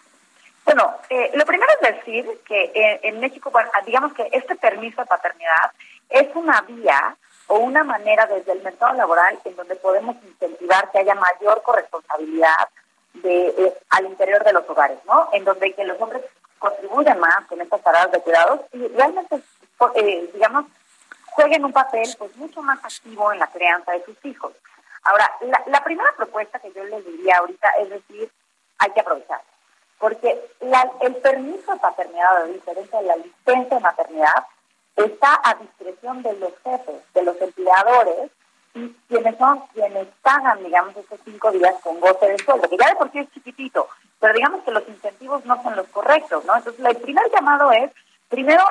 Bueno, eh, lo primero es decir que eh, en México, digamos que este permiso de paternidad es una vía o una manera desde el mercado laboral en donde podemos incentivar que haya mayor corresponsabilidad de, eh, al interior de los hogares, ¿no? En donde que los hombres contribuyan más con estas tareas de cuidados y realmente, digamos, jueguen un papel pues mucho más activo en la crianza de sus hijos. Ahora, la, la primera propuesta que yo les diría ahorita es decir, hay que aprovechar porque el permiso de paternidad, a diferencia de la licencia de maternidad, está a discreción de los jefes, de los empleadores, y quienes son quienes pagan, digamos, estos cinco días con goce de sueldo, que ya de por sí es chiquitito, pero digamos que los incentivos no son los correctos, ¿no? Entonces, el primer llamado es, primero,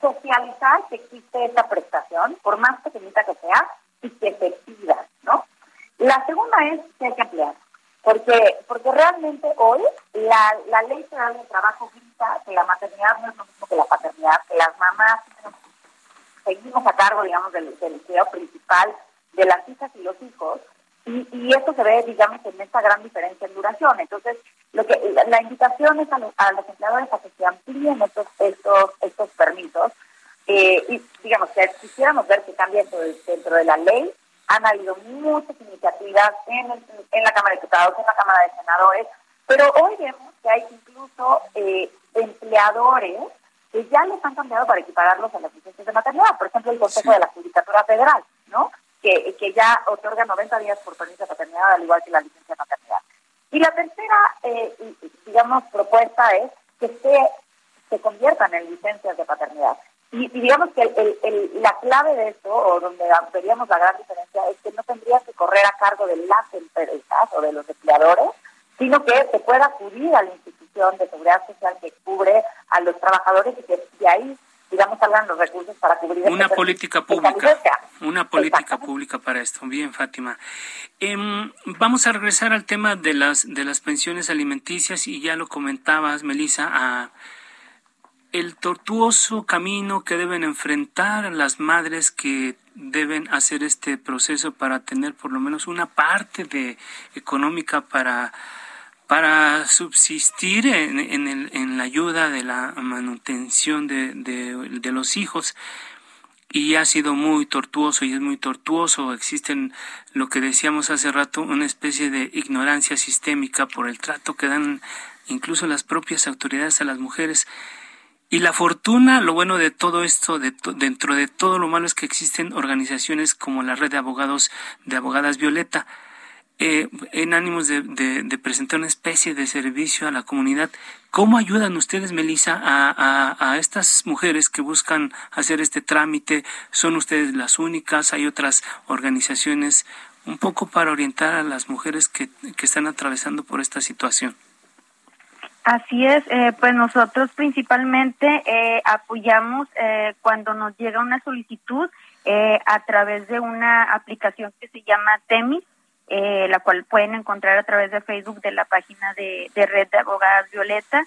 socializar que existe esta prestación, por más pequeñita que sea, y que se pida, ¿no? La segunda es que hay que ampliar porque porque realmente hoy la, la ley federal de trabajo grita que la maternidad no es lo mismo que la paternidad, que las mamás seguimos a cargo, digamos, del, del cuidado principal de las hijas y los hijos, y, y esto se ve, digamos, en esta gran diferencia en duración. Entonces, lo que la, invitación es a los, a los, empleadores a que se amplíen estos estos estos permisos, eh, y digamos que quisiéramos ver que cambie esto dentro de la ley, han habido muchas iniciativas en, en la Cámara de Diputados, en la Cámara de Senadores, pero hoy vemos que hay incluso eh, empleadores que ya les han cambiado para equipararlos a las licencias de maternidad. Por ejemplo, el Consejo de la Judicatura Federal, ¿no? Que, que ya otorga 90 días por permiso de paternidad, al igual que la licencia de maternidad. Y la tercera, eh, digamos, propuesta es que se, se conviertan en licencias de paternidad. Y, digamos que el, la clave de esto, o donde veríamos la gran diferencia, es que no tendría que correr a cargo de las empresas o de los empleadores, sino que se pueda acudir a la institución de seguridad social que cubre a los trabajadores y que de ahí digamos, salgan los recursos para cubrir una política pública, una política pública para esto. Bien, Fátima. Em, vamos a regresar al tema de las de las pensiones alimenticias y ya lo comentabas, Melissa, a el tortuoso camino que deben enfrentar las madres que deben hacer este proceso para tener por lo menos una parte de económica para para subsistir en, en, en la ayuda de la manutención de, de, los hijos y ha sido muy tortuoso y es muy tortuoso. Existen lo que decíamos hace rato, una especie de ignorancia sistémica por el trato que dan incluso las propias autoridades a las mujeres y la fortuna, lo bueno de todo esto, de dentro de todo lo malo es que existen organizaciones como la red de abogados de abogadas Violeta, eh, en ánimos de, presentar una especie de servicio a la comunidad. ¿Cómo ayudan ustedes, Melissa, a, estas mujeres que buscan hacer este trámite? ¿Son ustedes las únicas? ¿Hay otras organizaciones? Un poco para orientar a las mujeres que están atravesando por esta situación. Así es, eh, pues nosotros principalmente eh, apoyamos eh, cuando nos llega una solicitud a través de una aplicación que se llama Temis, la cual pueden encontrar a través de Facebook de la página de, Red de Abogadas Violeta.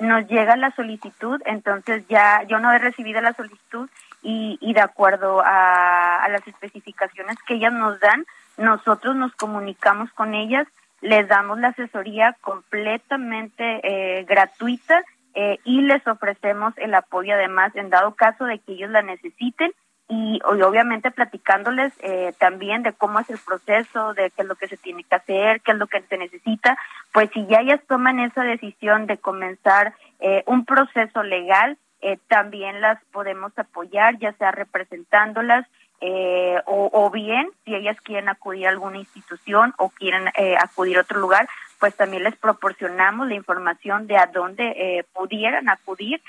nos llega la solicitud, entonces ya yo no he recibido la solicitud y, y de acuerdo a, a las especificaciones que ellas nos dan, nosotros nos comunicamos con ellas les damos la asesoría completamente eh, gratuita eh, y les ofrecemos el apoyo además en dado caso de que ellos la necesiten y, obviamente platicándoles eh, también de cómo es el proceso, de qué es lo que se tiene que hacer, qué es lo que se necesita, pues si ya ellas toman esa decisión de comenzar eh, un proceso legal, eh, también las podemos apoyar, ya sea representándolas o, o, bien si ellas quieren acudir a alguna institución o quieren acudir a otro lugar, pues también les proporcionamos la información de a dónde pudieran acudir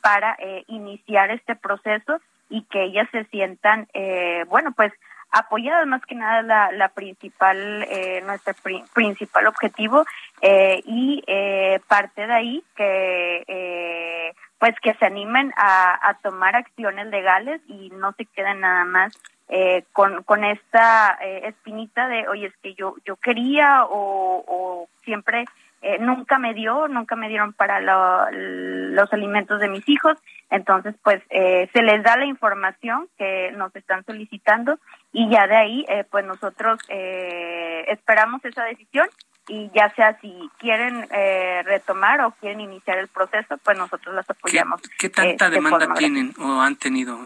para iniciar este proceso y que ellas se sientan, eh, bueno, pues apoyadas. Más que nada la, la principal, eh, nuestro principal objetivo eh, y eh, parte de ahí que eh, pues que se animen a, a tomar acciones legales y no se queden nada más eh, con, con esta eh, espinita de, oye, es que yo, yo quería o, siempre eh, nunca me dio, nunca me dieron para los alimentos de mis hijos, entonces pues eh, se les da la información que nos están solicitando y ya de ahí eh, pues nosotros esperamos esa decisión y ya sea si quieren retomar o quieren iniciar el proceso, pues nosotros las apoyamos. ¿Qué, tanta demanda tienen o han tenido?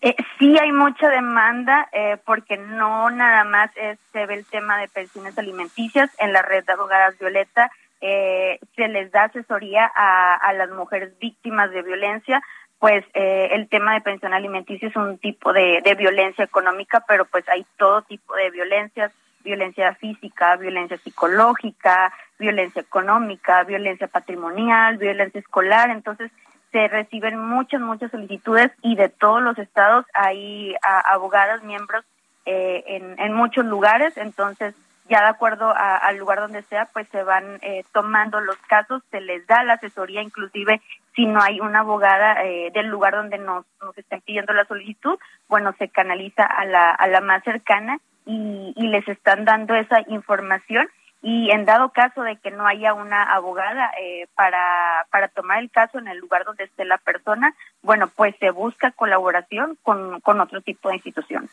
Eh, sí hay mucha demanda eh, porque no nada más se ve el tema de pensiones alimenticias. En la red de abogadas Violeta eh, se les da asesoría a, a, las mujeres víctimas de violencia, pues eh, el tema de pensión alimenticia es un tipo de, de violencia económica, pero pues hay todo tipo de violencias, violencia física, violencia psicológica, violencia económica, violencia patrimonial, violencia escolar. Entonces, se reciben muchas, muchas solicitudes y de todos los estados hay abogadas, miembros eh, en, en muchos lugares, entonces ya de acuerdo al lugar donde sea, pues se van eh, tomando los casos, se les da la asesoría, inclusive si no hay una abogada eh, del lugar donde nos, nos están pidiendo la solicitud, bueno, se canaliza a la, a la más cercana y, y les están dando esa información y en dado caso de que no haya una abogada eh, para, para tomar el caso en el lugar donde esté la persona, bueno, pues se busca colaboración con, con otro tipo de institución.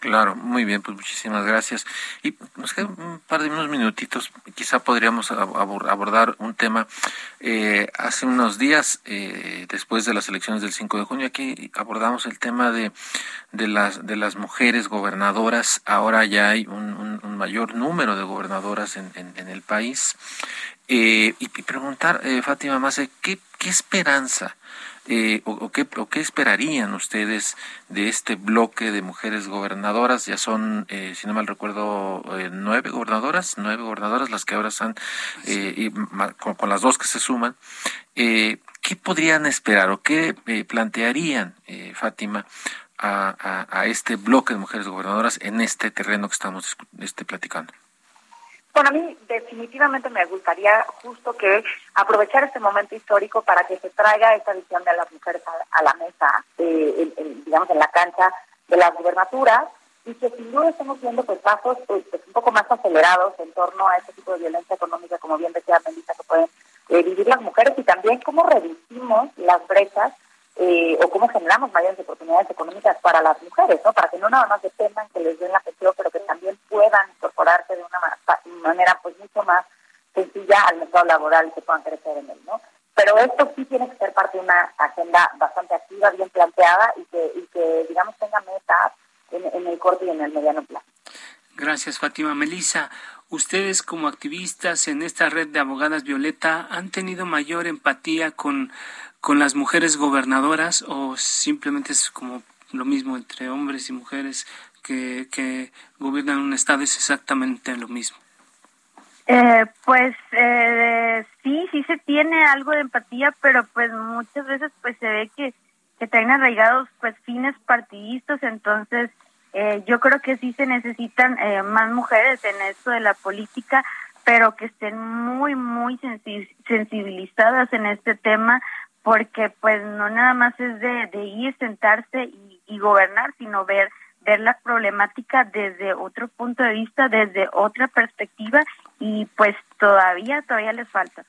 Claro, muy bien, pues muchísimas gracias. Y nos quedan un par de unos minutitos, quizá podríamos abordar un tema. Eh, hace unos días, eh, después de las elecciones del 5 de junio, aquí abordamos el tema de, de, las, de las mujeres gobernadoras. Ahora ya hay un, mayor número de gobernadoras en, el país. Eh, y, y, preguntar, eh, Fátima Mase, ¿qué, ¿qué esperanza? Eh, o, qué, o, qué, esperarían ustedes de este bloque de mujeres gobernadoras? Ya son, eh, si no mal recuerdo, eh, nueve gobernadoras, nueve gobernadoras las que ahora están, eh, y, con, con, las dos que se suman. ¿Qué podrían esperar o qué plantearían, Fátima, a, a, a, este bloque de mujeres gobernadoras en este terreno que estamos este, platicando? Bueno, a mí definitivamente me gustaría justo que aprovechar este momento histórico para que se traiga esta visión de las mujeres a, la mesa, eh, en, digamos, en la cancha de las gubernaturas y que sin duda estamos viendo pues, pasos pues, un poco más acelerados en torno a este tipo de violencia económica, como bien decía Melissa, que pueden eh, vivir las mujeres y también cómo reducimos las brechas eh, o cómo generamos mayores oportunidades económicas para las mujeres, ¿no? Para que no nada más dependan que les den la pensión, pero que también puedan incorporarse de una manera pues mucho más sencilla al mercado laboral y que puedan crecer en él, ¿no? Pero esto sí tiene que ser parte de una agenda bastante activa, bien planteada y que, y que digamos, tenga metas en, en el corto y en el mediano plazo. Gracias, Fátima. Melissa, ustedes como activistas en esta red de abogadas Violeta han tenido mayor empatía con con las mujeres gobernadoras o simplemente es como lo mismo entre hombres y mujeres que, que gobiernan un estado es exactamente lo mismo? Eh, pues eh, sí, sí se tiene algo de empatía, pero pues muchas veces pues se ve que, que traen arraigados pues fines partidistas, entonces eh, yo creo que sí se necesitan eh, más mujeres en esto de la política, pero que estén muy, muy sensibilizadas en este tema, porque pues no nada más es de, de ir, sentarse y, y, gobernar, sino ver ver la problemática desde otro punto de vista, desde otra perspectiva y pues todavía todavía les falta.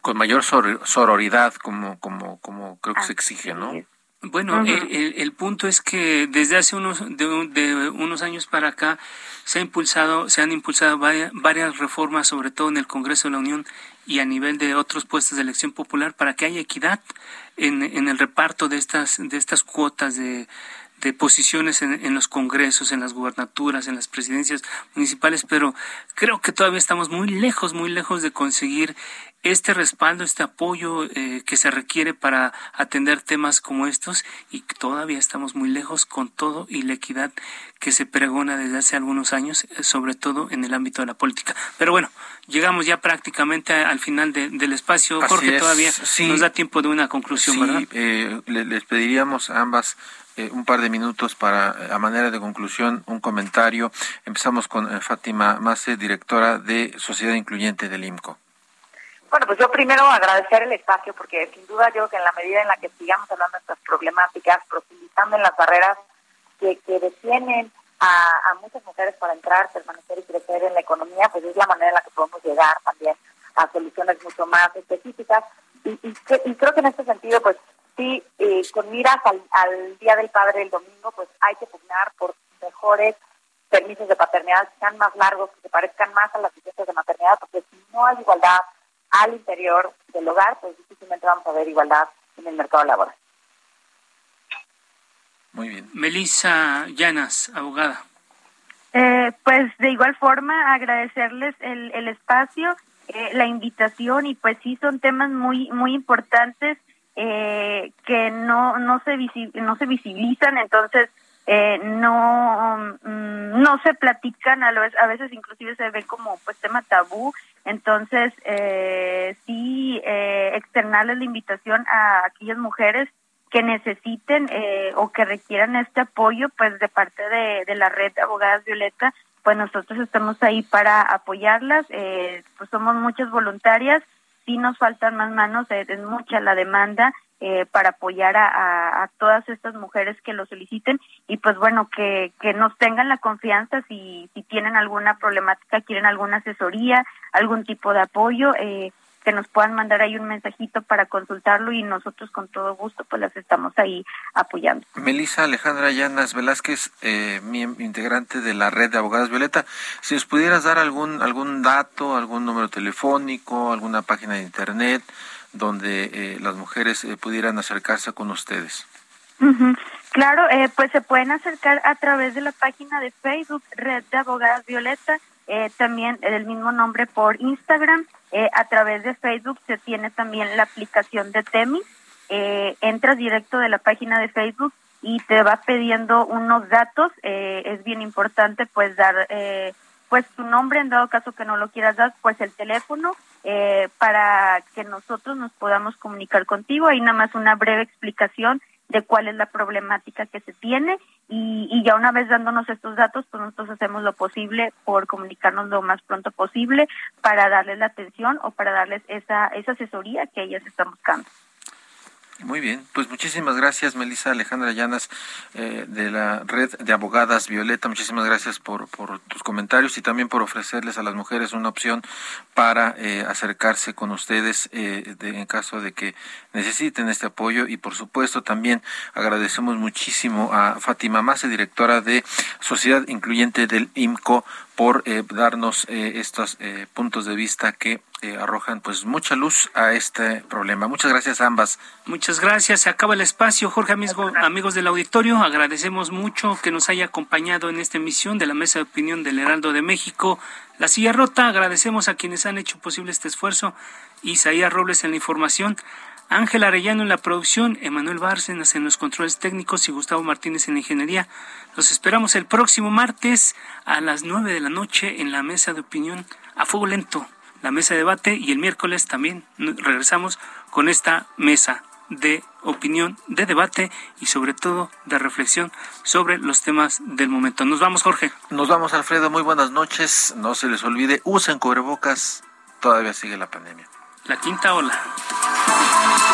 Con mayor sororidad como como como creo que Así se exige, ¿no? Es. Bueno, el, punto es que desde hace unos de, unos años para acá se ha impulsado, se han impulsado varias, reformas, sobre todo en el Congreso de la Unión y a nivel de otros puestos de elección popular, para que haya equidad en, en el reparto de estas de estas cuotas de de posiciones en, los congresos, en las gubernaturas, en las presidencias municipales, pero creo que todavía estamos muy lejos, muy lejos de conseguir este respaldo, este apoyo eh, que se requiere para atender temas como estos y todavía estamos muy lejos con todo y la equidad que se pregona desde hace algunos años, eh, sobre todo en el ámbito de la política. Pero bueno, llegamos ya prácticamente al final del espacio. Jorge, todavía nos da tiempo de una conclusión, ¿verdad? Eh, les pediríamos a ambas eh, un par de minutos para, a manera de conclusión, un comentario. Empezamos con eh, Fátima Mase, directora de Sociedad Incluyente del IMCO. Bueno, pues yo primero agradecer el espacio porque sin duda yo que en la medida en la que sigamos hablando de estas problemáticas, profundizando en las barreras que, que detienen a, a, muchas mujeres para entrar, permanecer y crecer en la economía, pues es la manera en la que podemos llegar también a soluciones mucho más específicas. Y, y, y creo que en este sentido, pues sí, eh, con miras al, Día del Padre el domingo, pues hay que pugnar por mejores permisos de paternidad que sean más largos, que se parezcan más a las licencias de maternidad, porque si no hay igualdad al interior del hogar, pues difícilmente vamos a ver igualdad en el mercado laboral. Muy bien. Melissa Llanas, abogada. Eh, pues de igual forma agradecerles el, el espacio, eh, la invitación y pues sí son temas muy muy importantes eh, que no no se no se visibilizan entonces eh, no mm, no se platican a, a veces inclusive se ve como pues tema tabú entonces eh, sí eh, externarles la invitación a aquellas mujeres que necesiten eh, o que requieran este apoyo pues de parte de, la red de abogadas Violeta pues nosotros estamos ahí para apoyarlas eh, pues somos muchas voluntarias sí nos faltan más manos, es mucha la demanda eh, para apoyar a, a, todas estas mujeres que lo soliciten y pues bueno, que, que nos tengan la confianza si, si tienen alguna problemática, quieren alguna asesoría, algún tipo de apoyo, eh, que nos puedan mandar ahí un mensajito para consultarlo y nosotros con todo gusto pues las estamos ahí apoyando. Melisa Alejandra Llanas Velázquez, eh, integrante de la red de abogadas Violeta, si nos pudieras dar algún algún dato, algún número telefónico, alguna página de internet donde eh, las mujeres eh, pudieran acercarse con ustedes. Claro, eh, pues se pueden acercar a través de la página de Facebook Red de Abogadas Violeta, eh, también el mismo nombre por Instagram eh, a través de Facebook se tiene también la aplicación de Temis. Eh, entras directo de la página de Facebook y te va pidiendo unos datos. Eh, es bien importante pues dar eh, pues tu nombre en dado caso que no lo quieras dar, pues el teléfono eh, para que nosotros nos podamos comunicar contigo. Hay nada más una breve explicación de cuál es la problemática que se tiene y, y, ya una vez dándonos estos datos, pues nosotros hacemos lo posible por comunicarnos lo más pronto posible para darles la atención o para darles esa, esa asesoría que ellas están buscando. Muy bien, pues muchísimas gracias, Melissa Alejandra Llanas, eh, de la red de abogadas Violeta. Muchísimas gracias por, tus comentarios y también por ofrecerles a las mujeres una opción para eh, acercarse con ustedes eh, de, en caso de que necesiten este apoyo. Y por supuesto también agradecemos muchísimo a Fátima Mase, directora de Sociedad Incluyente del IMCO, por eh, darnos eh, estos eh, puntos de vista que eh, arrojan pues mucha luz a este problema. Muchas gracias a ambas. Muchas gracias. Se acaba el espacio, Jorge, amigo, amigos del auditorio. Agradecemos mucho que nos haya acompañado en esta emisión de la Mesa de Opinión del Heraldo de México. La silla rota. Agradecemos a quienes han hecho posible este esfuerzo. Isaías Robles en la información. Ángel Arellano en la producción, Emanuel Bárcenas en los controles técnicos y Gustavo Martínez en la ingeniería. Los esperamos el próximo martes a las nueve de la noche en la mesa de opinión a fuego lento, la mesa de debate y el miércoles también regresamos con esta mesa de opinión, de debate y sobre todo de reflexión sobre los temas del momento. Nos vamos, Jorge. Nos vamos, Alfredo. Muy buenas noches. No se les olvide, usen cubrebocas. Todavía sigue la pandemia la quinta ola.